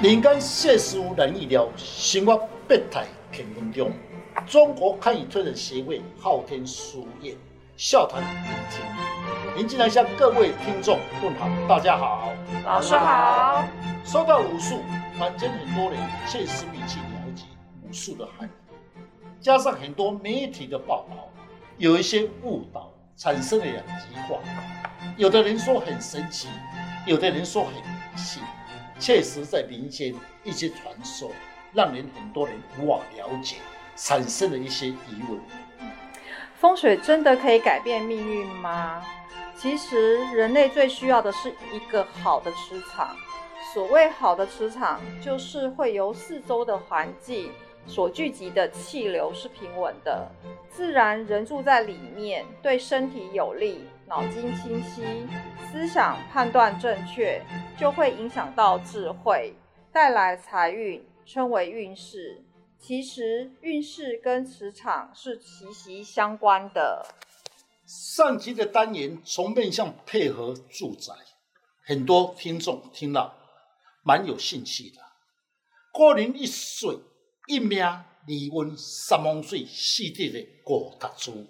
人间世事难预料，生活百态乾坤中。中国堪舆推展协会昊天书院笑谈聆听，您进来向各位听众问好，大家好，老师好。说到武术，坊间很多人确实没去了解武术的含义，加上很多媒体的报道，有一些误导，产生了两极化。有的人说很神奇，有的人说很迷信。确实，在民间一些传说，让人很多人无法了解，产生了一些疑问。风水真的可以改变命运吗？其实，人类最需要的是一个好的磁场。所谓好的磁场，就是会由四周的环境所聚集的气流是平稳的，自然人住在里面，对身体有利。脑筋清晰，思想判断正确，就会影响到智慧，带来财运，称为运势。其实运势跟磁场是息息相关的。上集的单元从面向配合住宅，很多听众听了蛮有兴趣的。个人一岁一命二运三风水四地的五读书。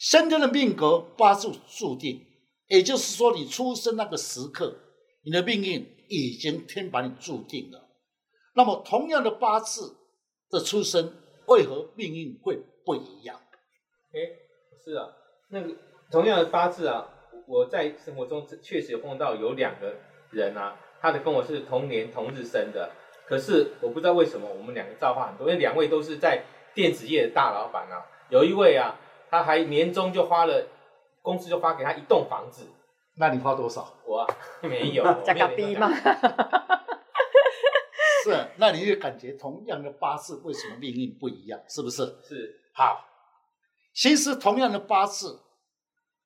先天的命格八字注定，也就是说，你出生那个时刻，你的命运已经天把你注定了。那么，同样的八字的出生，为何命运会不一样？哎，是啊，那个同样的八字啊，我在生活中确实有碰到有两个人啊，他的跟我是同年同日生的，可是我不知道为什么我们两个造化很多，因为两位都是在电子业的大老板啊，有一位啊。他还年终就花了，公司就发给他一栋房子。那你花多少？我、啊、没有，加个逼吗？是，那你就感觉同样的八字为什么命运不一样？是不是？是。好，其实同样的八字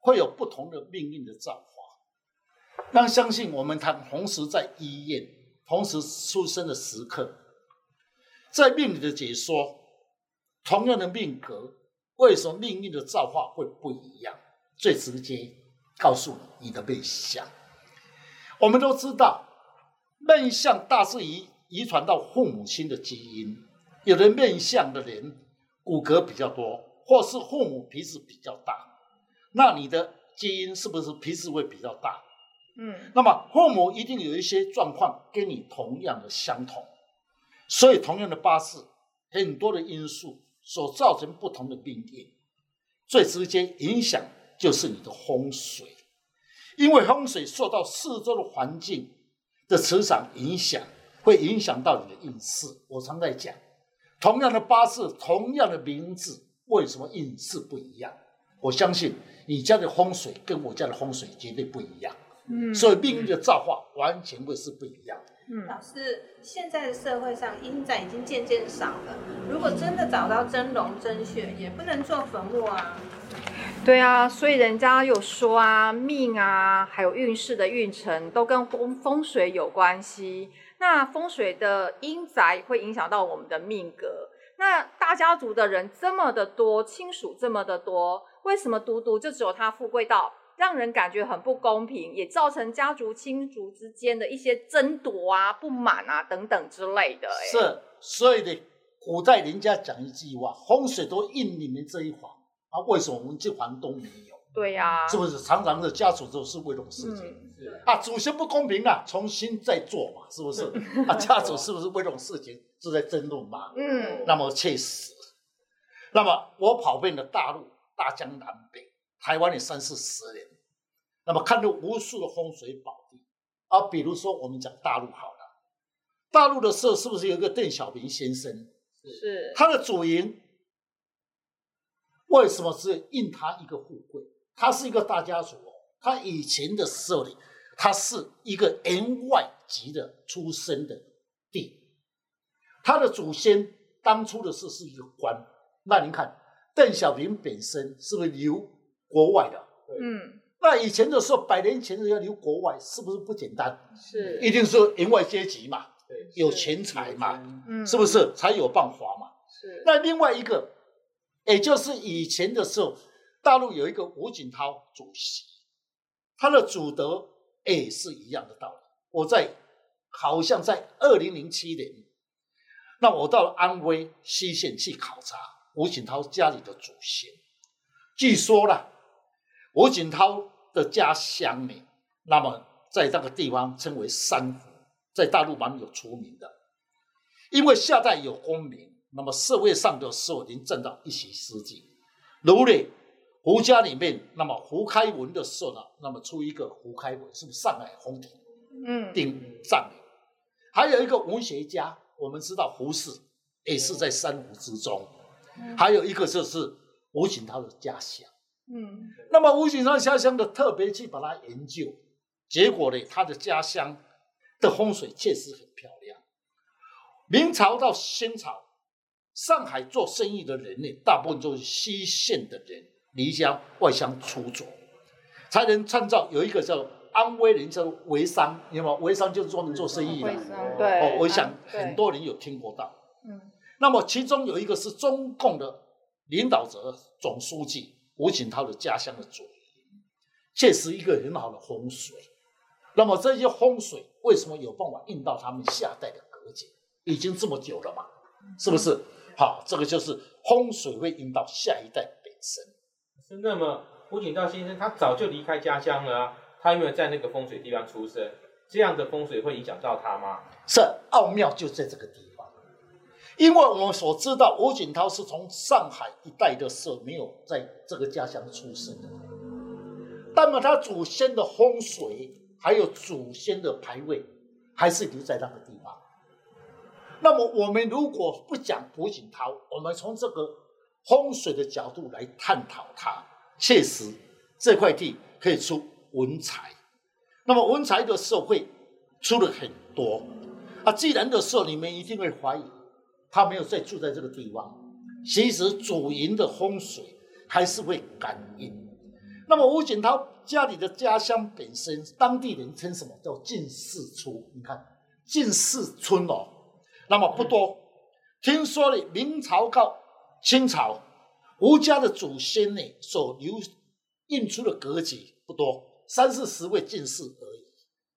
会有不同的命运的造化。但相信我们，他同时在医院，同时出生的时刻，在命理的解说，同样的命格。为什么命运的造化会不一样？最直接告诉你你的面相。我们都知道，面相大致遗遗传到父母亲的基因。有的面相的人骨骼比较多，或是父母鼻子比较大，那你的基因是不是鼻子会比较大？嗯，那么父母一定有一些状况跟你同样的相同，所以同样的八字，很多的因素。所造成不同的命运，最直接影响就是你的风水，因为风水受到四周的环境的磁场影响，会影响到你的运势。我常在讲，同样的八字，同样的名字，为什么运势不一样？我相信你家的风水跟我家的风水绝对不一样，嗯，所以命运的造化完全会是不一样。嗯，老师，现在的社会上阴宅已经渐渐少了。如果真的找到真龙真穴，也不能做坟墓啊。对啊，所以人家有说啊，命啊，还有运势的运程都跟风风水有关系。那风水的阴宅会影响到我们的命格。那大家族的人这么的多，亲属这么的多，为什么独独就只有他富贵到？让人感觉很不公平，也造成家族亲族之间的一些争夺啊、不满啊等等之类的。是，所以呢，古代人家讲一句话：“风水都应你们这一房啊，为什么我们这房都没有？”对呀、啊，是不是常常的家族都是为这种事情？嗯、啊，祖先不公平啊，重新再做嘛，是不是？啊，家族是不是为这种事情是在争论嘛？嗯，那么确实，那么我跑遍了大陆、大江南北。台湾也三四十年，那么看到无数的风水宝地啊，比如说我们讲大陆好了，大陆的时候是不是有一个邓小平先生？是。他的主营为什么是印他一个富贵？他是一个大家族，他以前的时候里，他是一个员外级的出身的地，他的祖先当初的时候是一个官。那您看邓小平本身是不是留？国外的，嗯，那以前的时候，百年前的要留国外，是不是不简单？是，一定是员外阶级嘛，对，有钱财嘛，嗯，是不是才有办法嘛？是。那另外一个，也就是以前的时候，大陆有一个吴锦涛主席，他的祖德也是一样的道理。我在好像在二零零七年，那我到了安徽西县去考察吴锦涛家里的祖先。据说啦，吴锦涛的家乡呢，那么在那个地方称为三湖，在大陆蛮有出名的。因为夏代有功名，那么社会上的时候已经占到一席之地。如呢，胡家里面，那么胡开文的时候呢，那么出一个胡开文，是不是上海红亭？嗯，定葬礼。还有一个文学家，我们知道胡适也是在三湖之中。嗯、还有一个就是吴锦涛的家乡。嗯，那么吴锦涛家乡的特别去把它研究，结果呢，他的家乡的风水确实很漂亮。明朝到清朝，上海做生意的人呢，大部分都是西线的人离乡外乡出走，才能创造有一个叫。安徽人叫做徽商，你知道吗？微商就是专门做生意的。对，哦，我想很多人有听过到。嗯，那么其中有一个是中共的领导者总书记吴锦涛的家乡的左营，这是一个很好的风水。那么这些风水为什么有办法印到他们下代的格局？已经这么久了嘛，是不是？好，这个就是风水会印到下一代本身。是那么胡锦涛先生他早就离开家乡了啊。他有没有在那个风水地方出生？这样的风水会影响到他吗？是，奥妙就在这个地方，因为我们所知道，吴锦涛是从上海一带的时候没有在这个家乡出生的，那么他祖先的风水还有祖先的牌位还是留在那个地方。那么我们如果不讲吴锦涛，我们从这个风水的角度来探讨它，确实这块地可以出。文才，那么文才的社会出了很多啊。既然的时候，你们一定会怀疑他没有再住在这个地方。其实主营的风水还是会感应。那么吴景涛家里的家乡本身，当地人称什么叫进士出？你看进士村哦，那么不多。听说呢，明朝到清朝，吴家的祖先呢所留印出的格局不多。三四十位进士而已，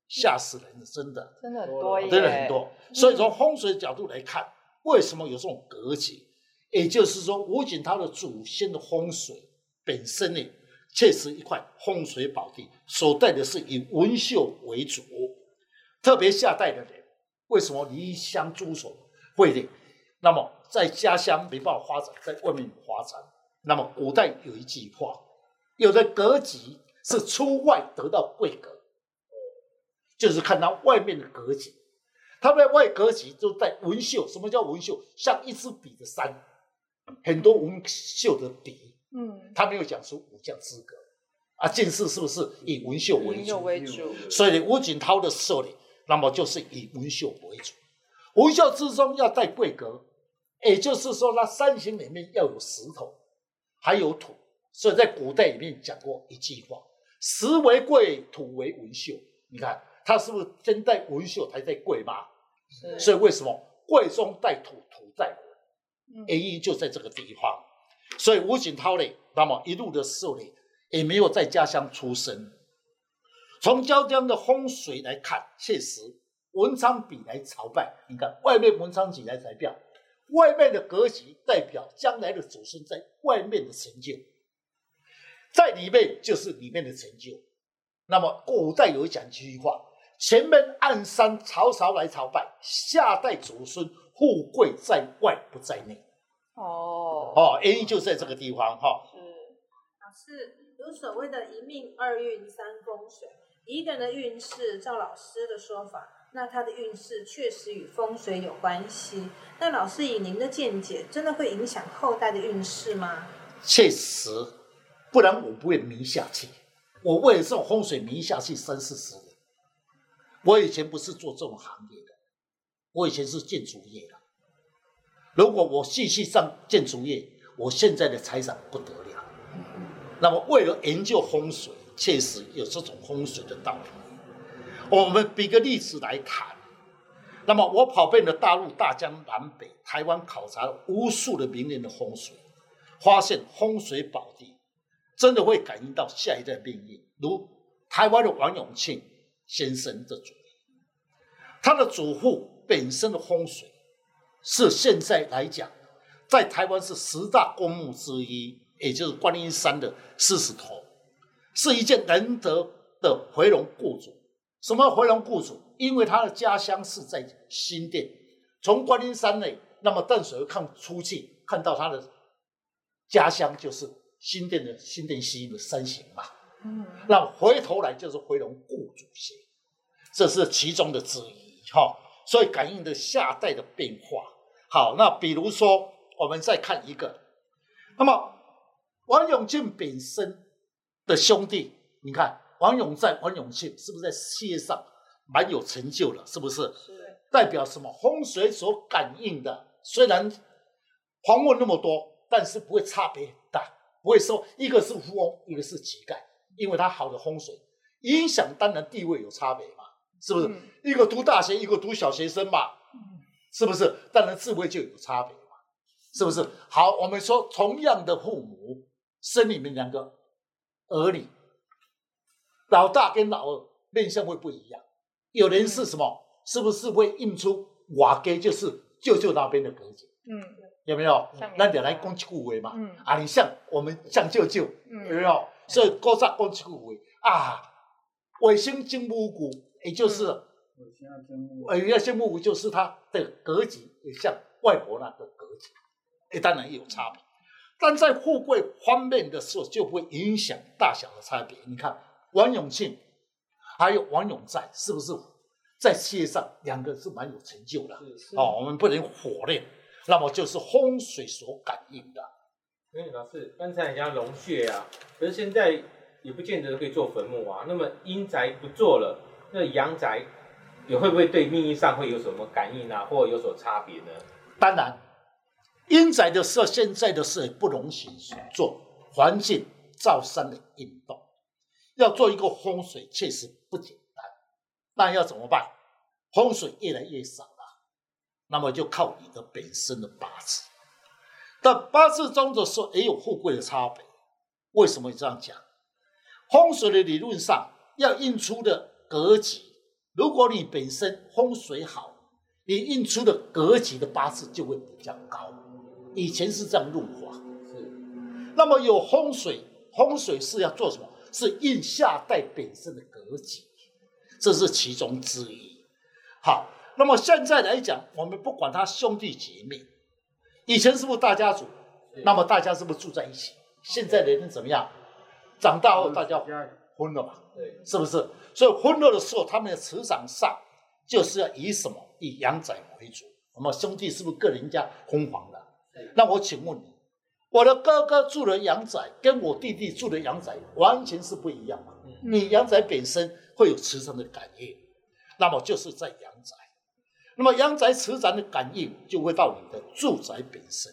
吓死人了！真的，真的很多，真的很多。所以从风水角度来看，为什么有这种格局？也就是说，吴锦涛的祖先的风水本身呢，确实一块风水宝地，所带的是以文秀为主。特别下代的人，为什么离乡诸所会的？那么在家乡没办法发展，在外面有发展。那么古代有一句话，有的格局。是出外得到贵格，就是看他外面的格局，他在外格局就带文秀。什么叫文秀？像一支笔的山，很多文秀的笔。嗯，他没有讲出武将资格啊。进士是不是以文秀为主？为主。所以吴锦涛的设立，那么就是以文秀为主。文秀之中要带贵格，也就是说，那山形里面要有石头，还有土。所以在古代里面讲过一句话。石为贵，土为文秀。你看，它是不是先带文秀才在贵吗？是。所以为什么贵中带土，土在文？原因就在这个地方。所以吴锦涛呢，那么一路的时候呢，也没有在家乡出生。从椒江的风水来看，确实文昌笔来朝拜。你看，外面文昌笔来代表，外面的格局代表将来的祖孙在外面的成就。在里面就是里面的成就。那么古代有讲一句话：“前门暗山朝朝来朝拜，下代祖孙富贵在外不在内。”哦哦，原因就在这个地方哈。是老师有所谓的一命二运三风水，一个人的运势，照老师的说法，那他的运势确实与风水有关系。那老师以您的见解，真的会影响后代的运势吗？确实。不然我不会迷下去，我为了这种风水迷下去三四十年。我以前不是做这种行业的，我以前是建筑业的。如果我继续上建筑业，我现在的财产不得了。那么为了研究风水，确实有这种风水的道理。我们比个例子来谈。那么我跑遍了大陆大江南北、台湾，考察了无数的名人的风水，发现风水宝地。真的会感应到下一代命运，如台湾的王永庆先生的主题。他的祖父本身的风水是现在来讲，在台湾是十大公墓之一，也就是观音山的狮子头，是一件难得的回龙故主。什么回龙故主？因为他的家乡是在新店，从观音山内，那么淡水看出去，看到他的家乡就是新店的新店溪的山形嘛。嗯，那回头来就是回龙故主星，这是其中的之一哈。所以感应的下代的变化。好，那比如说我们再看一个，那么王永庆本身的兄弟，你看王永在、王永庆是不是在事业上蛮有成就了？是不是？是。代表什么？风水所感应的，虽然黄文那么多，但是不会差别很大，不会说一个是富翁，一个是乞丐。因为他好的风水影响，当然地位有差别嘛，是不是？嗯、一个读大学，一个读小学生嘛，嗯、是不是？当然智慧就有差别嘛，是不是？好，我们说同样的父母生你们两个儿女，老大跟老二面相会不一样。有人是什么？嗯、是不是会印出瓦给就是舅舅那边的格子？嗯，有没有？那点来攻击护卫嘛？嗯，啊，你像我们像舅舅，嗯、有没有？所以古早讲一句话啊，卫星金木股，也就是尾星金木，尾星金木就是它的格局也像外婆那个格局，也当然也有差别。但在富贵方面的时候，就会影响大小的差别。你看王永庆还有王永在，是不是在事业上两个是蛮有成就的？哦，我们不能火炼，那么就是风水所感应的。所以老师，刚才人家龙穴啊，可是现在也不见得可以做坟墓啊。那么阴宅不做了，那阳宅也会不会对命运上会有什么感应啊，或有所差别呢？当然，阴宅的时候，现在的事不容许做环境造山的运动，要做一个风水确实不简单。那要怎么办？风水越来越少了，那么就靠你的本身的八字。但八字中的时候也有富贵的差别，为什么这样讲？风水的理论上要印出的格局，如果你本身风水好，你印出的格局的八字就会比较高。以前是这样入法。是。那么有风水，风水是要做什么？是印下代本身的格局，这是其中之一。好，那么现在来讲，我们不管他兄弟姐妹。以前是不是大家族？那么大家是不是住在一起？现在的人怎么样？长大后大家分了嘛？对，是不是？所以昏了的时候，他们的磁场上就是要以什么？以阳宅为主。那么兄弟是不是跟人家分房的？那我请问你，我的哥哥住的阳宅，跟我弟弟住的阳宅完全是不一样嘛？你阳宅本身会有磁场的感应，那么就是在阳宅。那么阳宅磁场的感应就会到你的住宅本身，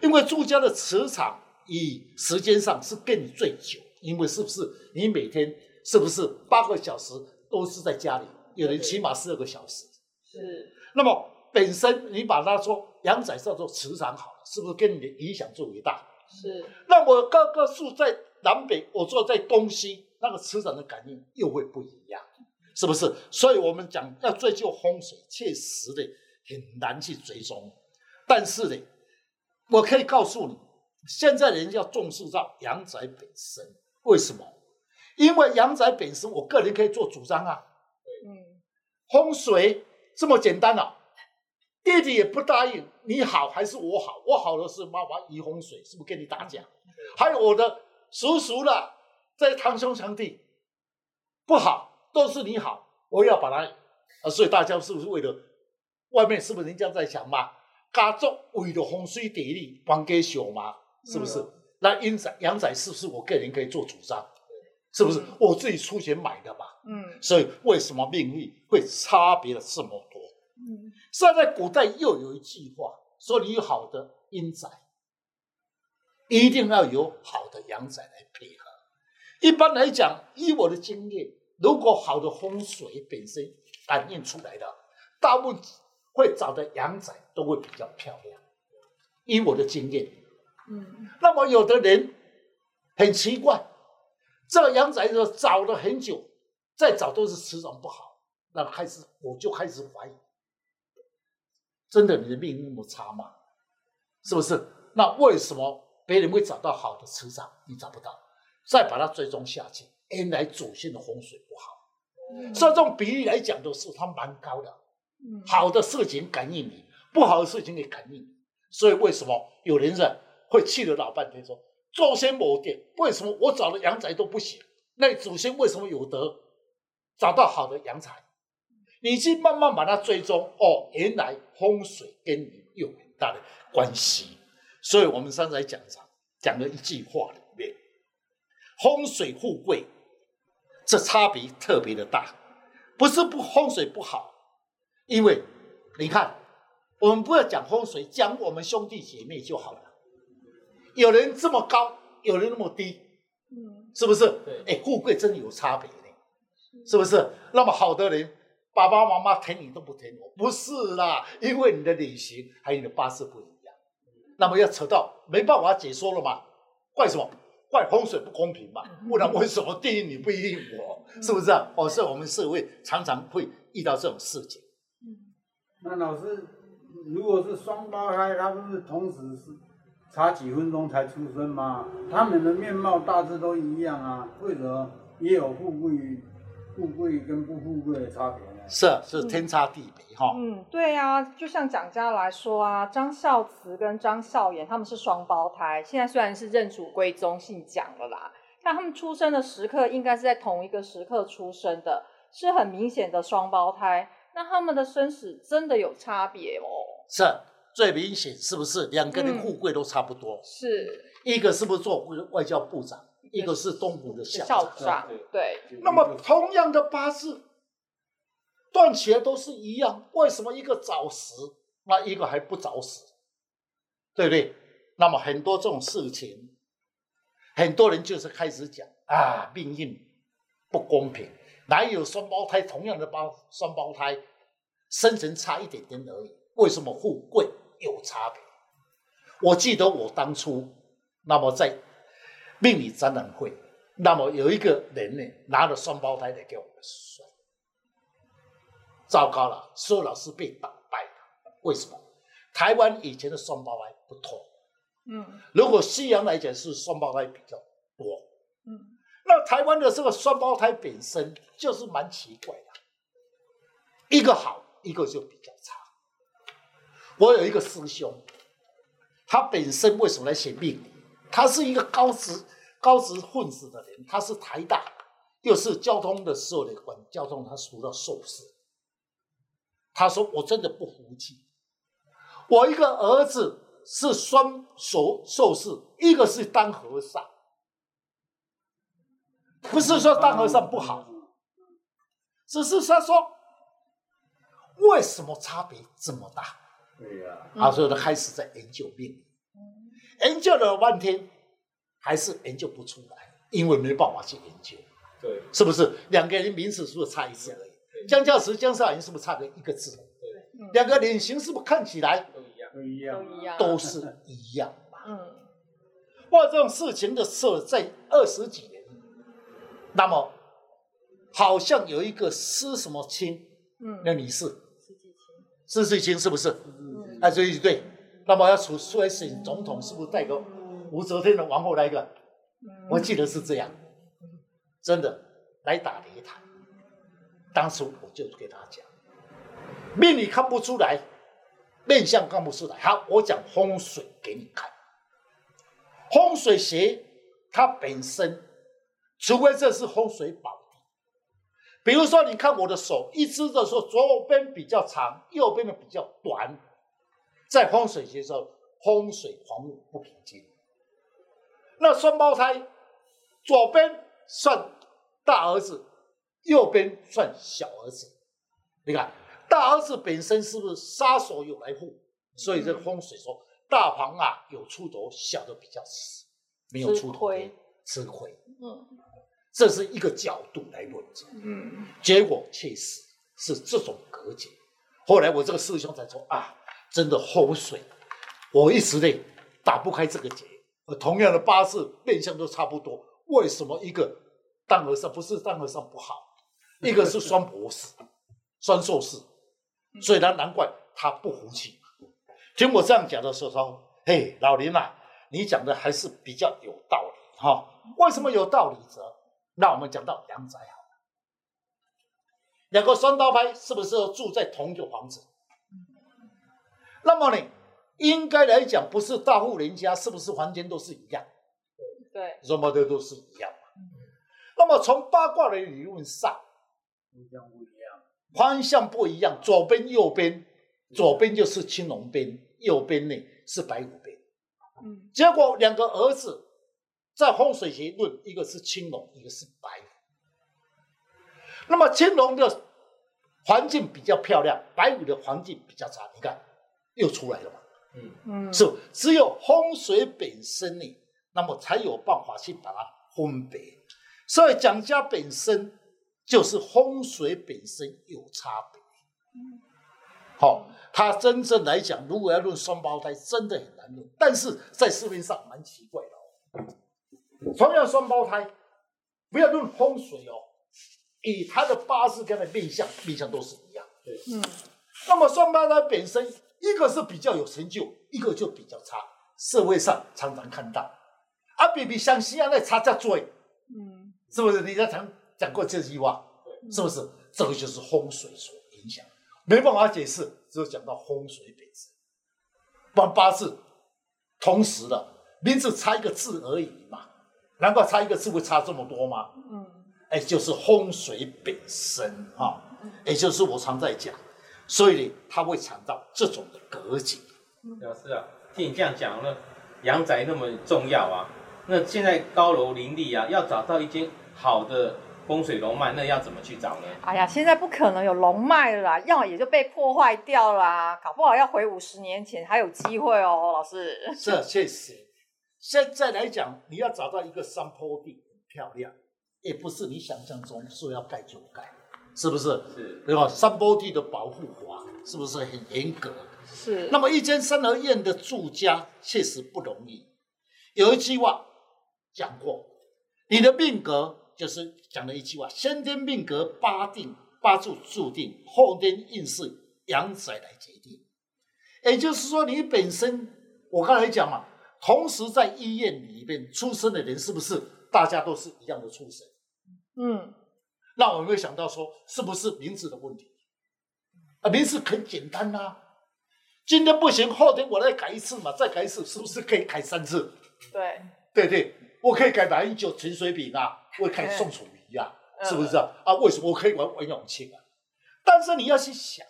因为住家的磁场以时间上是跟你最久，因为是不是你每天是不是八个小时都是在家里，有人起码十二个小时。是。那么本身你把它说阳宅叫做磁场好了，是不是跟你的影响最为大？是。那我各个树在南北，我坐在东西，那个磁场的感应又会不一样。是不是？所以我们讲要追究风水，确实的很难去追踪。但是呢，我可以告诉你，现在人要重视到阳宅本身。为什么？因为阳宅本身，我个人可以做主张啊。嗯，风水这么简单啊，弟弟也不答应，你好还是我好？我好的是妈妈移风水，是不是跟你打架？还有我的叔叔了，在堂兄堂弟不好。都是你好，我要把它啊，所以大家是不是为了外面是不是人家在想嘛？家族为了风水地理帮给小嘛？是不是？嗯、那阴宅阳宅是不是我个人可以做主张？是不是、嗯、我自己出钱买的嘛？嗯，所以为什么命运会差别的这么多？嗯，现在古代又有一句话说：你有好的阴宅，一定要有好的阳宅来配合。一般来讲，以我的经验。如果好的风水本身感应出来的，大部分会找的阳宅都会比较漂亮。以我的经验，嗯，那么有的人很奇怪，这个阳宅的找了很久，再找都是磁场不好，那开始我就开始怀疑，真的你的命那么差吗？是不是？那为什么别人会找到好的磁场，你找不到？再把它追踪下去，原来祖先的风水不好。嗯、所以这种比例来讲的是它蛮高的。嗯、好的事情感应你，不好的事情也感应你。所以为什么有人是会气了老半天说，祖先没电，为什么我找的阳宅都不行？那祖先为什么有德，找到好的阳宅？你去慢慢把它追踪，哦，原来风水跟你有很大的关系。所以我们上次在讲上讲了一句话里面，风水富贵，这差别特别的大，不是不风水不好，因为你看，我们不要讲风水，讲我们兄弟姐妹就好了。有人这么高，有人那么低，嗯，是不是？哎，富贵真的有差别呢，是不是？那么好的人，爸爸妈妈疼你都不疼我，不是啦，因为你的脸型还有你的八字不一样。那么要扯到没办法解说了嘛？怪什么？怪风水不公平嘛？不然为什么定义你不一定我？是不是啊？哦，是我们社会常常会遇到这种事情。那老师，如果是双胞胎，他们是同时是差几分钟才出生吗？他们的面貌大致都一样啊，为什么也有富贵、富贵跟不富贵的差别？是是天差地别哈。嗯，对啊，就像蒋家来说啊，张孝慈跟张孝言他们是双胞胎，现在虽然是认祖归宗姓蒋了啦，但他们出生的时刻应该是在同一个时刻出生的，是很明显的双胞胎。那他们的生死真的有差别哦？是最明显，是不是？两个人富贵都差不多。嗯、是一个是不是做外交部长，一个是东吴的校长。校长对。那么同样的八字。断起来都是一样，为什么一个早死，那一个还不早死，对不对？那么很多这种事情，很多人就是开始讲啊，命运不公平，哪有双胞胎同样的胞双胞胎，生辰差一点点而已，为什么富贵有差别？我记得我当初，那么在命理展览会，那么有一个人呢，拿了双胞胎来给我们算。糟糕了，所有老师被打败了。为什么？台湾以前的双胞胎不同。嗯，如果西洋来讲是双胞胎比较多。嗯，那台湾的这个双胞胎本身就是蛮奇怪的，一个好，一个就比较差。我有一个师兄，他本身为什么来写命理？他是一个高职高职混子的人，他是台大，又是交通的时候的管交通，他读到硕士。他说：“我真的不服气，我一个儿子是双手硕士，一个是当和尚，不是说当和尚不好，只是他说为什么差别这么大？对呀，他说他开始在研究命理，研究了半天，还是研究不出来，因为没办法去研究，对，是不是？两个人名字是不是差一字而已？”江教慈、江少云是不是差个一个字？对，两个脸型是不是看起来都一样？都一样，都是一样嘛。嗯，哇，这种事情的时候，在二十几年，那么好像有一个施什么清，嗯，那女士，施季青，施季青是不是？嗯，哎，对对，那么要出出来选总统，是不是带个武则天的王后来一个？我记得是这样，真的来打擂台。当时我就给他讲，命理看不出来，面相看不出来。好，我讲风水给你看。风水学它本身，除非这是风水宝地。比如说，你看我的手，一只的时候左边比较长，右边的比较短，在风水学上，风水黄木不平静。那双胞胎，左边算大儿子。右边算小儿子，你看大儿子本身是不是杀手有来护？所以这个风水说大房啊有出头，小的比较死，没有出头吃亏。嗯，这是一个角度来论证。嗯，结果确实是这种格局。后来我这个师兄才说啊，真的风水，我一时呢打不开这个结。同样的八字面相都差不多，为什么一个当和尚不是当和尚不好？一个是双博士，双硕士，所以他难怪他不服气。听我这样讲的时候说：“嘿，老林啊，你讲的还是比较有道理哈、哦。为什么有道理者？那我们讲到阳宅好了，两个双胞胎是不是都住在同一个房子？那么呢，应该来讲，不是大户人家，是不是房间都是一样？对，什么的都是一样嘛。那么从八卦的理论上，方向不一样，左边右边。左边就是青龙边，右边呢是白虎边。嗯，结果两个儿子在风水学论，一个是青龙，一个是白虎。那么青龙的环境比较漂亮，白虎的环境比较差。你看，又出来了嘛。嗯嗯，是只有风水本身呢，那么才有办法去把它分别。所以蒋家本身就是风水本身有差别。嗯，好。他真正来讲，如果要论双胞胎，真的很难论。但是在市面上蛮奇怪的哦。同样双胞胎，不要论风水哦，以他的八字跟他的面相，面相都是一样。对，嗯。那么双胞胎本身，一个是比较有成就，一个就比较差。社会上常常看到，啊，比比相西啊，那差在最，嗯，是不是？你在讲讲过这句话，是不是？这个就是风水所影响。没办法解释，只有讲到风水本身。把八字同时的名字差一个字而已嘛，难怪差一个字会差这么多吗？嗯，哎，就是风水本身啊，也就是我常在讲，所以呢，它会产到这种的格局。老师啊，听你这样讲，了阳宅那么重要啊，那现在高楼林立啊，要找到一间好的。风水龙脉那要怎么去找呢？哎呀，现在不可能有龙脉了啦，要也就被破坏掉了啦，搞不好要回五十年前还有机会哦，老师。是，确实。现在来讲，你要找到一个山坡地很漂亮，也不是你想象中说要盖就盖，是不是？是，对吧？山坡地的保护法是不是很严格？是。那么一间三合院的住家确实不容易。有一句话讲过，你的命格。就是讲了一句话：先天命格八定八柱注定，后天运势阳宅来决定。也就是说，你本身我刚才讲嘛，同时在医院里面出生的人，是不是大家都是一样的出身？嗯，那我有没有想到说，是不是名字的问题？啊，名字很简单呐、啊，今天不行，后天我再改一次嘛，再改一次，是不是可以改三次？对，对对，我可以改马英九、陈水扁啊。我可以宋楚瑜啊，是不是啊？啊，为什么我可以玩王永庆啊？但是你要去想，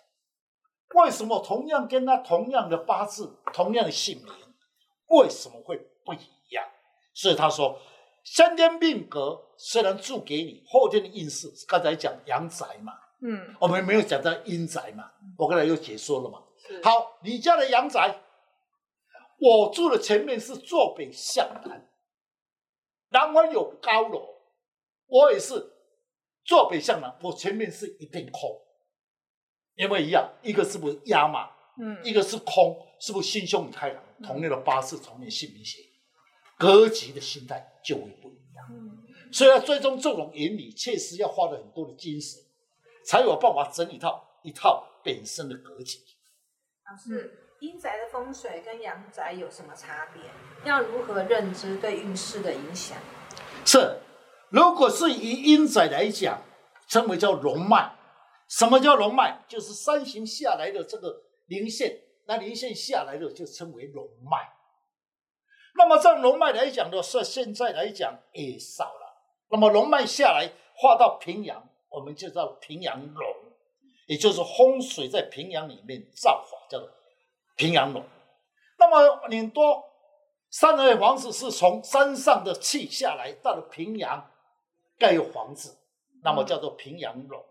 为什么同样跟他同样的八字、同样的姓名，为什么会不一样？所以他说，先天命格虽然住给你，后天的运势，刚才讲阳宅嘛，嗯，我们没有讲到阴宅嘛，我刚才又解说了嘛。好，你家的阳宅，我住的前面是坐北向南，南方有高楼。我也是坐北向南，我前面是一片空，因为一样，一个是不是压嘛，嗯，一个是空，是不是心胸很开朗？同样的八字，同样姓名学，格局的心态就会不一样。嗯，所以要追踪这种原理，确实要花了很多的精神，才有办法整理一套一套本身的格局。老师，阴宅的风水跟阳宅有什么差别？要如何认知对运势的影响？是。如果是以阴宅来讲，称为叫龙脉。什么叫龙脉？就是山形下来的这个零线，那零线下来的就称为龙脉。那么这龙脉来讲的是现在来讲也少了。那么龙脉下来画到平阳，我们就叫平阳龙，也就是风水在平阳里面造法叫做平阳龙。那么很多三合院房子是从山上的气下来到了平阳。盖有房子，那么叫做平阳楼。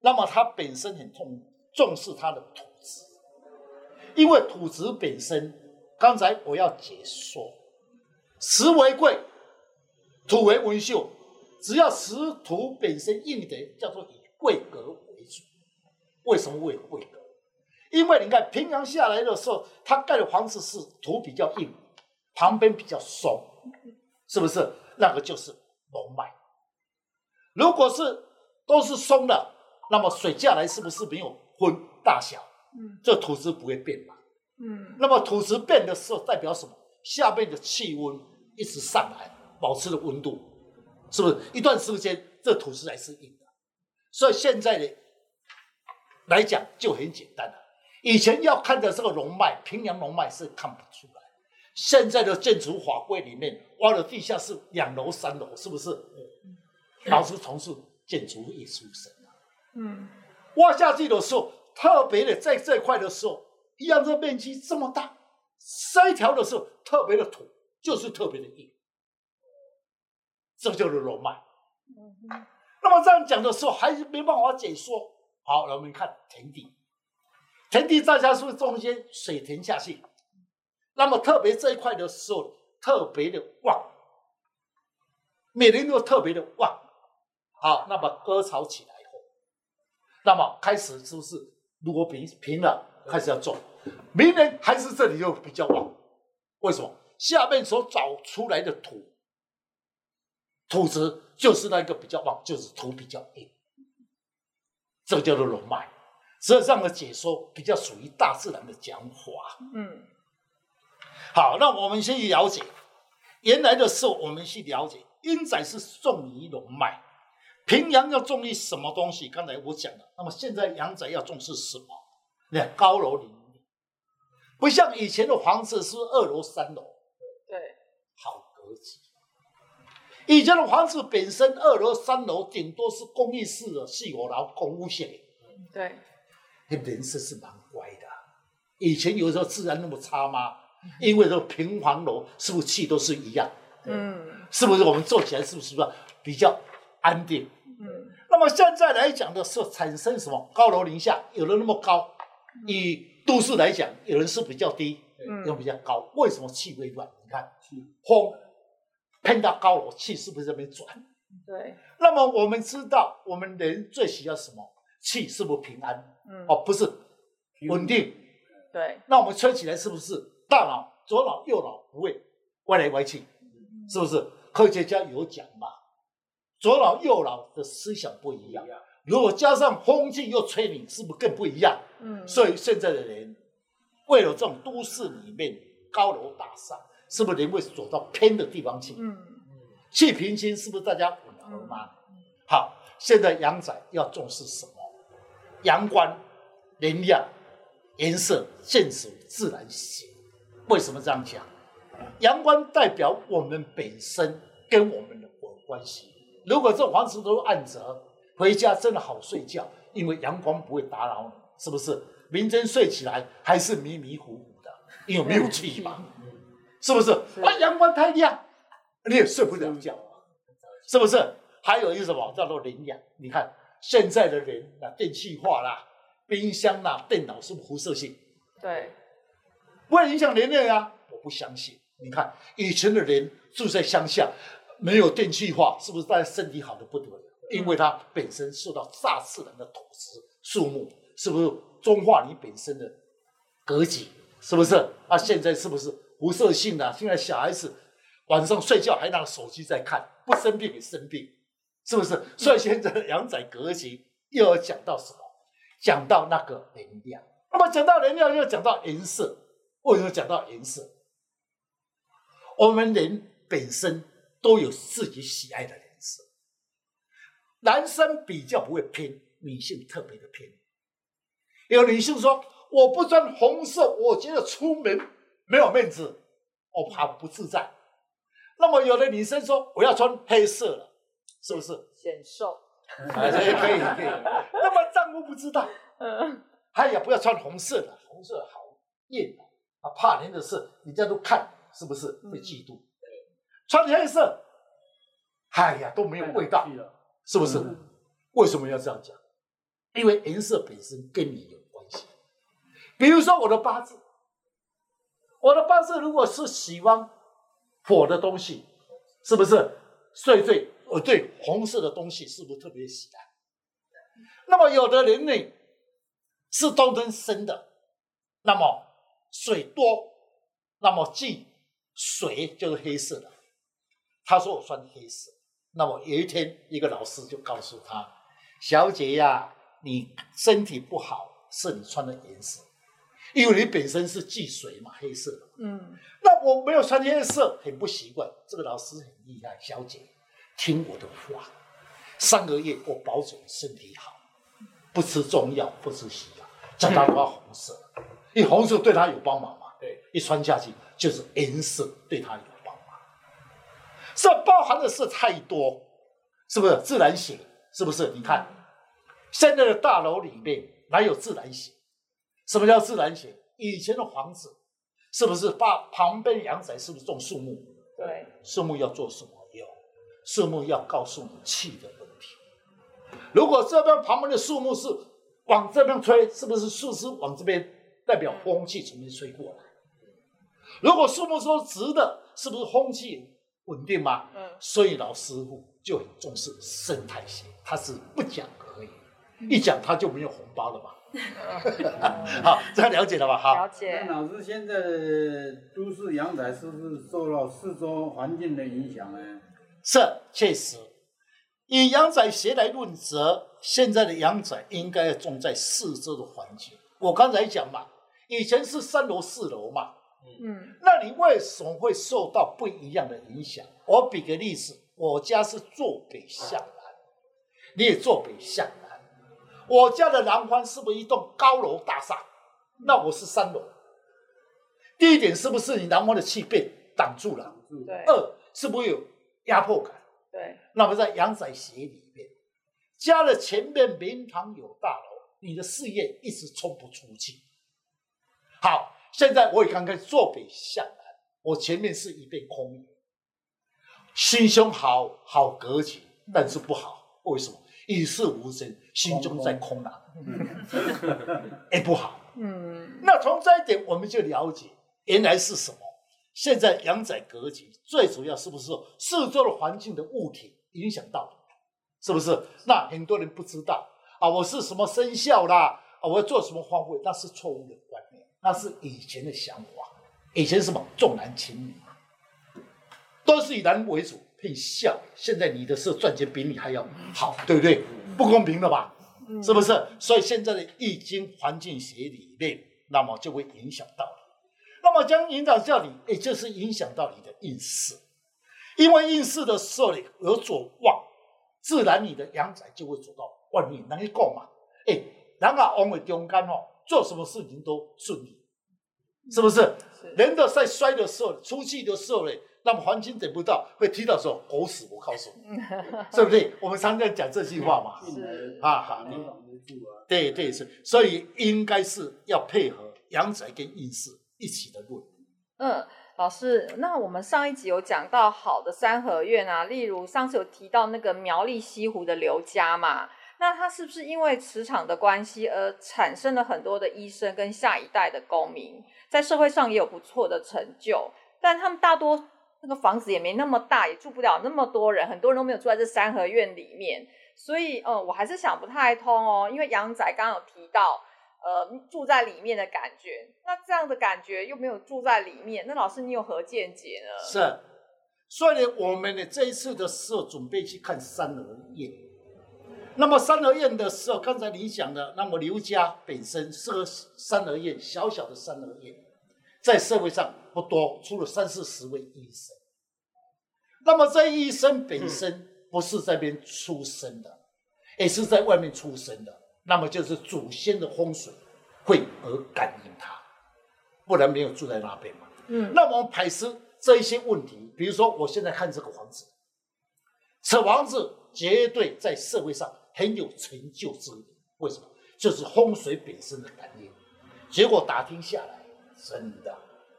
那么它本身很重重视它的土质，因为土质本身，刚才我要解说，石为贵，土为文秀，只要石土本身硬的，叫做以贵格为主。为什么为贵格？因为你看平阳下来的时候，他盖的房子是土比较硬，旁边比较松，是不是？那个就是龙脉。如果是都是松的那么水下来是不是没有分大小？嗯这土质不会变嘛？嗯那么土质变的时候代表什么？下面的气温一直上来，保持的温度，是不是一段时间这土质还是硬的？所以现在的来讲就很简单了。以前要看的这个龙脉，平阳龙脉是看不出来。现在的建筑法规里面挖了地下室两楼三楼，是不是？老师从事建筑业出身啊，嗯挖下去的时候，特别的在这块的时候，一样这个面积这么大，筛条的时候特别的土就是特别的硬，这就是龙脉。嗯那么这样讲的时候，还是没办法解说。好，我们看田地，田地大家是中间水填下去？那么特别这一块的时候，特别的旺，每年都特别的旺。好，那么割草起来以后，那么开始是不是如果平平了，开始要种，明年还是这里就比较旺？为什么？下面所找出来的土土质就是那个比较旺，就是土比较硬，这个叫做龙脉。所以这样的解说比较属于大自然的讲法。嗯好，那我们先去了解，原来的时候我们去了解，阴宅是重于龙脉，平阳要重于什么东西？刚才我讲了，那么现在阳宅要重视什么？那高楼林立，不像以前的房子是二楼三楼，对，好格局。以前的房子本身二楼三楼顶多是公寓式的四五楼公屋型，对，那人是是蛮乖的。以前有时候治安那么差吗？因为这个平房楼是不是气都是一样？嗯是不是我们做起来是不是比较安定？嗯那么现在来讲的是产生什么高楼林下，有了那么高，以都市来讲，有人是比较低，有人嗯比较高。为什么气会乱？你看风喷到高楼，气是不是在那边转？对，那么我们知道，我们人最需要什么？气是不是平安？嗯哦，不是稳定。对，那我们吹起来是不是大脑左脑右脑不会歪来歪去？是不是？科学家有讲嘛，左脑右脑的思想不一样。如果加上风气又吹你，是不是更不一样？嗯所以现在的人为了这种都市里面高楼大厦，是不是人会走到偏的地方去？嗯去平心是不是大家吻合吗？好，现在阳宅要重视什么？阳光、能量、颜色、见属自然形。为什么这样讲？阳光代表我们本身跟我们的关系。如果这房子都暗着，回家真的好睡觉，因为阳光不会打扰你，是不是？明真睡起来还是迷迷糊糊的，因为没有气嘛，是不是？是啊，阳光太亮，你也睡不了觉，是不是？还有一个什么叫做能量？你看现在的人啊，电气化啦，冰箱啦，电脑是不是辐射性？对，不会影响人类啊？我不相信。你看以前的人住在乡下，没有电气化，是不是大家身体好的不得了？因为它本身受到大自然的土质、树木，是不是中化你本身的格局？是不是？啊，现在是不是辐射性的、啊？现在小孩子晚上睡觉还拿手机在看，不生病也生病，是不是？所以现在的阳宅格局又要讲到什么？讲到那个能量。那么讲到能量，又讲到颜色。为什么讲到颜色？我们人本身都有自己喜爱的男生比较不会偏，女性特别的偏。有女性说：“我不穿红色，我觉得出门没有面子，我怕不自在。”那么有的女生说：“我要穿黑色了，是不是？”显瘦，可以，可以。那么丈夫不知道，嗯他也不要穿红色的，红色好艳啊，怕人的事，人家都看，是不是会嫉妒？穿黑色，哎呀，都没有味道，是不是？为什么要这样讲？因为颜色本身跟你有关系。比如说我的八字，我的八字如果是喜欢火的东西，是不是？所以对我对红色的东西是不是特别喜爱？那么有的人呢？是冬天生的，那么水多，那么忌水就是黑色的。他说我穿黑色，那么有一天一个老师就告诉他：“小姐呀、啊，你身体不好是你穿的颜色，因为你本身是忌水嘛，黑色。嗯，那我没有穿黑色，很不习惯。这个老师很厉害，小姐，听我的话，三个月我保准身体好，不吃中药，不吃西药，叫他穿红色，因为红色对他有帮忙嘛。对，一穿下去就是颜色对他有。这包含的事太多，是不是自然醒？是不是？你看，现在的大楼里面哪有自然醒？什么叫自然醒？以前的房子是不是把旁边阳宅是不是种树木？对，树木要做什么用？树木要告诉你气的问题。如果这边旁边的树木是往这边吹，是不是树枝往这边代表风气从这吹过来？如果树木说直的，是不是风气稳定吗？嗯，所以老师傅就很重视生态学，他是不讲可以，一讲他就没有红包了嘛。好，这样了解了吧？好，了解那。老师现在的都市阳宅是不是受到四周环境的影响呢？是确实。以阳宅学来论则，现在的阳宅应该要种在四周的环境。我刚才讲嘛，以前是三楼四楼嘛，嗯那你为什么会受到不一样的影响？我比个例子，我家是坐北向南，你也坐北向南，我家的南方是不是一栋高楼大厦？那我是三楼。第一点是不是你南方的气被挡住了？对二是不是有压迫感？对，那么在阳宅学里面，家的前面明堂有大楼，你的事业一直冲不出去。好，现在我也刚刚坐北向南，我前面是一片空地，心胸好好格局，但是不好，为什么？与世无争，心中在空囊，也，不好。嗯那从这一点我们就了解，原来是什么？现在阳宅格局最主要是不是说四周的环境的物体影响到你，是不是？那很多人不知道啊，我是什么生肖啦，啊，我要做什么方位，那是错误的观念，那是以前的想法。以前什么重男轻女，都是以男为主，配孝。现在你的是赚钱比你还要好，对不对？不公平了吧？是不是？所以现在的易经环境学里面，那么就会影响到你。那么将影响到你，也就是影响到你的运势。因为运势的时候，你有所旺，自然你的阳宅就会走到外面。能够讲嘛？哎，人啊，往为中间哦，做什么事情都顺利，是不是？是人的在衰的时候，出气的时候呢，那么环境等不到，会提到说狗屎，我告诉你，是不是？我们常常讲这句话嘛。是啊好你挡得住啊。对对是，所以应该是要配合阳宅跟运势一起的论。嗯，老师，那我们上一集有讲到好的三合院啊，例如上次有提到那个苗栗西湖的刘家嘛，那他是不是因为磁场的关系而产生了很多的医生跟下一代的公民，在社会上也有不错的成就，但他们大多那个房子也没那么大，也住不了那么多人，很多人都没有住在这三合院里面，所以嗯，我还是想不太通哦，因为杨仔刚刚有提到。呃，住在里面的感觉，那这样的感觉又没有住在里面，那老师你有何见解呢？是，所以呢，我们呢这一次的时候准备去看三合院。那么三合院的时候，刚才你讲的，那么刘家本身是个三合院，小小的三合院，在社会上不多，出了三四十位医生。那么这医生本身不是在这边出生的，也是在外面出生的。那么就是祖先的风水会而感应他，不然没有住在那边嘛。嗯，那我们排除这一些问题，比如说我现在看这个房子，此房子绝对在社会上很有成就之。为什么？就是风水本身的感应。结果打听下来，真的，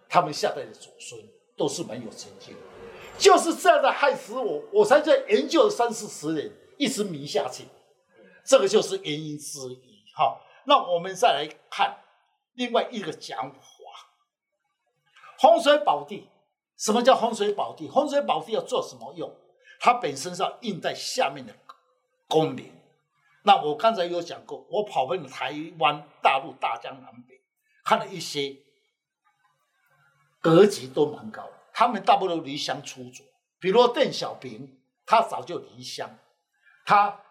他们下代的祖孙都是蛮有成就。就是这样的害死我，我才在研究了三四十年，一直迷下去。这个就是原因之一。好，那我们再来看另外一个讲法：风水宝地。什么叫风水宝地？风水宝地要做什么用？它本身是要印在下面的功名。那我刚才有讲过，我跑遍了台湾、大陆、大江南北，看了一些格局都蛮高的。他们大部分都离乡出走，比如邓小平，他早就离乡，他。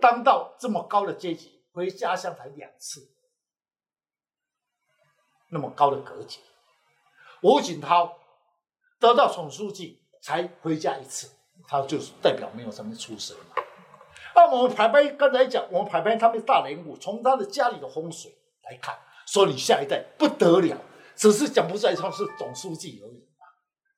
当到这么高的阶级，回家乡才两次，那么高的格局。吴锦涛得到总书记才回家一次，他就代表没有什么出身嘛。那我们排排刚才讲，我们排排他们大人物，从他的家里的风水来看，说你下一代不得了，只是讲不出来他是总书记而已嘛，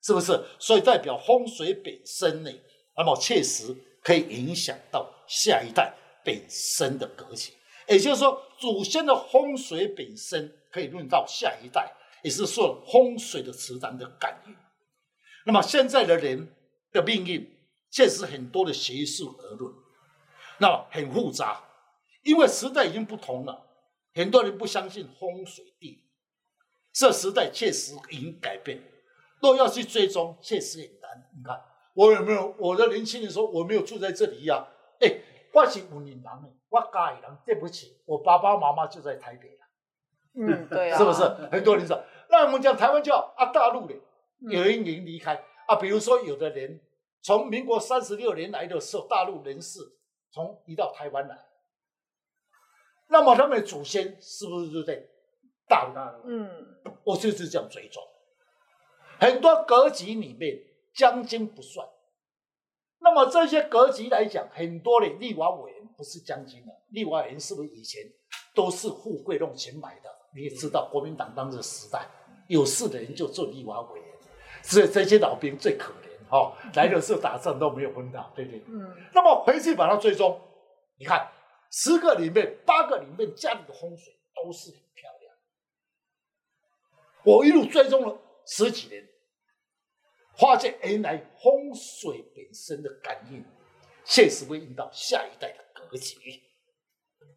是不是？所以代表风水本身呢，那么确实可以影响到下一代本身的格局，也就是说，祖先的风水本身可以论到下一代。也是受风水的磁场的感应。那么现在的人的命运，确实很多的学术而论，那很复杂，因为时代已经不同了，很多人不相信风水地理，这时代确实已经改变。若要去追踪，确实很难。你看，我有没有我的年轻人说我没有住在这里呀、啊？哎，我是云林人，我家里人，对不起，我爸爸妈妈就在台北了。嗯，对啊，是不是？很多人说。那我们讲台湾叫啊大陆的，有人已经离开、嗯、啊。比如说，有的人从民国三十六年来的时候，大陆人士从移到台湾来，那么他们的祖先是不是就在大陆？嗯，我就是这样追踪。很多格局里面将军不算，那么这些格局来讲，很多的立法委员不是将军的，立法委员是不是以前都是富贵弄钱买的？你也知道，国民党当时时代。有事的人就做立法委员，所以这些老兵最可怜哈、哦，来的时候打仗都没有分到，对不对？嗯。那么回去把它追踪，你看十个里面八个里面家里的风水都是很漂亮。我一路追踪了十几年，发现原来风水本身的感应，现实会引导下一代的格局。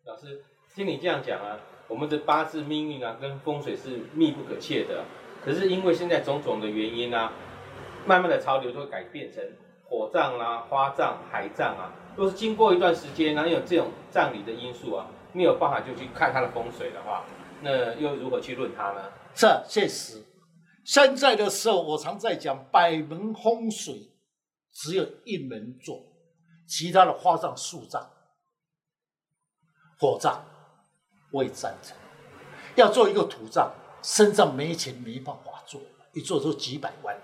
老师，听你这样讲啊。我们的八字命运啊，跟风水是密不可切的。可是因为现在种种的原因啊，慢慢的潮流都会改变成火葬啊、花葬、海葬啊。若是经过一段时间，然后有这种葬礼的因素啊，没有办法就去看它的风水的话，那又如何去论它呢？是，确实。现在的时候，我常在讲百门风水，只有一门做，其他的花葬、树葬、火葬。我也赞成，要做一个土葬，身上没钱没办法做，一做就几百万，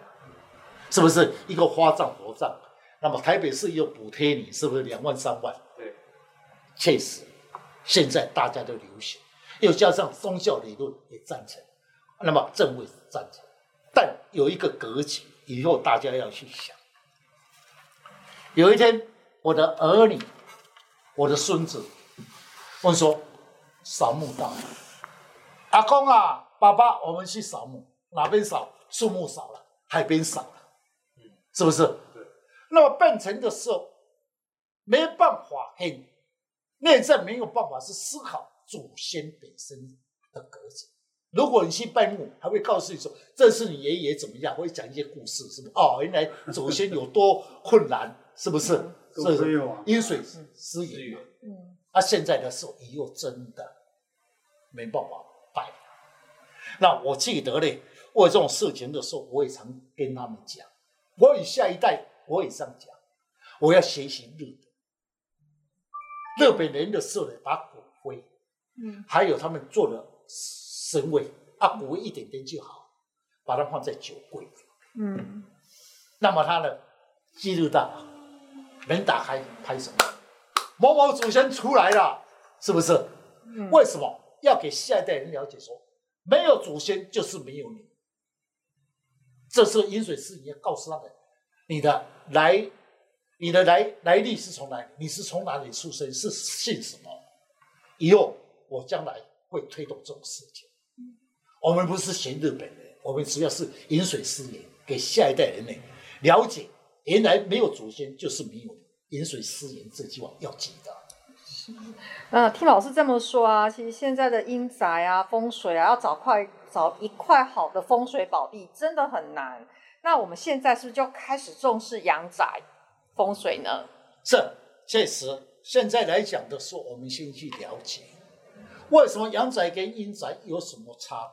是不是？一个花葬、佛葬，那么台北市又补贴你，是不是两万三万？对，确实，现在大家都流行，又加上宗教理论也赞成，那么政府也赞成，但有一个格局，以后大家要去想。有一天，我的儿女，我的孙子问说。扫墓到了，阿公啊，爸爸，我们去扫墓，哪边扫？树木扫了，海边扫了，是不是？对。那么变成的时候，没办法，很内在没有办法是思考祖先本身的格局。如果你去拜墓，还会告诉你说，这是你爷爷怎么样，会讲一些故事，是不是？哦，原来祖先有多困难，是不是？是是饮水思源。嗯。他、啊、现在的时候，你又真的。没办法拜。那我记得呢，我这种事情的时候，我也常跟他们讲。我与下一代，我也这样讲。我要学习日本，日本人的时候呢，把骨灰，嗯，还有他们做的神位，啊，骨灰一点点就好，把它放在酒柜，嗯。那么他呢，记录到门打开，拍什么？某某祖先出来了，是不是？嗯、为什么？要给下一代人了解说，没有祖先就是没有你。这时候饮水思源告诉他们，你的来，你的来来历是从哪里？你是从哪里出生？是姓什么？以后我将来会推动这种事情。我们不是嫌日本人，我们主要是饮水思源，给下一代人呢了解，原来没有祖先就是没有。饮水思源这句话要记得。嗯，听老师这么说啊，其实现在的阴宅啊、风水啊，要找块找一块好的风水宝地，真的很难。那我们现在是不是就开始重视阳宅风水呢？是，确实。现在来讲的时候，我们先去了解，为什么阳宅跟阴宅有什么差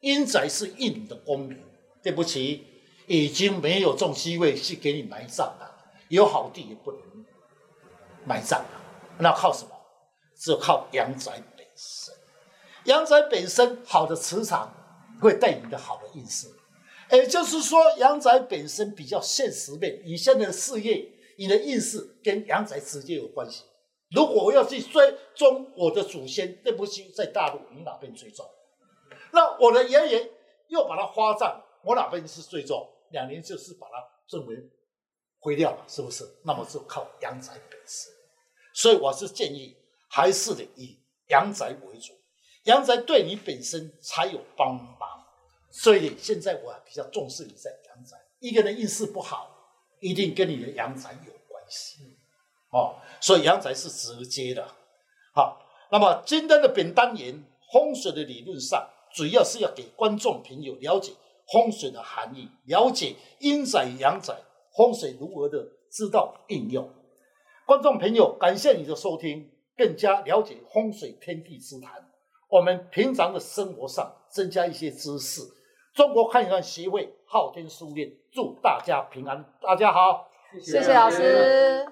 别？阴宅是应你的功名，对不起，已经没有这种机会去给你埋葬了，有好地也不能埋葬了。那靠什么？只有靠阳宅本身。阳宅本身好的磁场会带你的好的运势，也就是说，阳宅本身比较现实面，你现在的事业、你的运势跟阳宅直接有关系。如果我要去追踪我的祖先，对不起，在大陆你哪边最重？那我的爷爷又把它花葬，我哪边是最重？两年就是把它认为毁掉了，是不是？那么就靠阳宅本身。所以我是建议，还是得以阳宅为主。阳宅对你本身才有帮忙，所以现在我比较重视你在阳宅。一个人运势不好，一定跟你的阳宅有关系，哦，所以阳宅是直接的。好，那么今天的本单元风水的理论上，主要是要给观众朋友了解风水的含义，了解阴宅阳宅风水如何的知道应用。观众朋友，感谢你的收听，更加了解风水天地之谈。我们平常的生活上增加一些知识。中国汉语协会昊天书院祝大家平安，大家好，谢谢老师。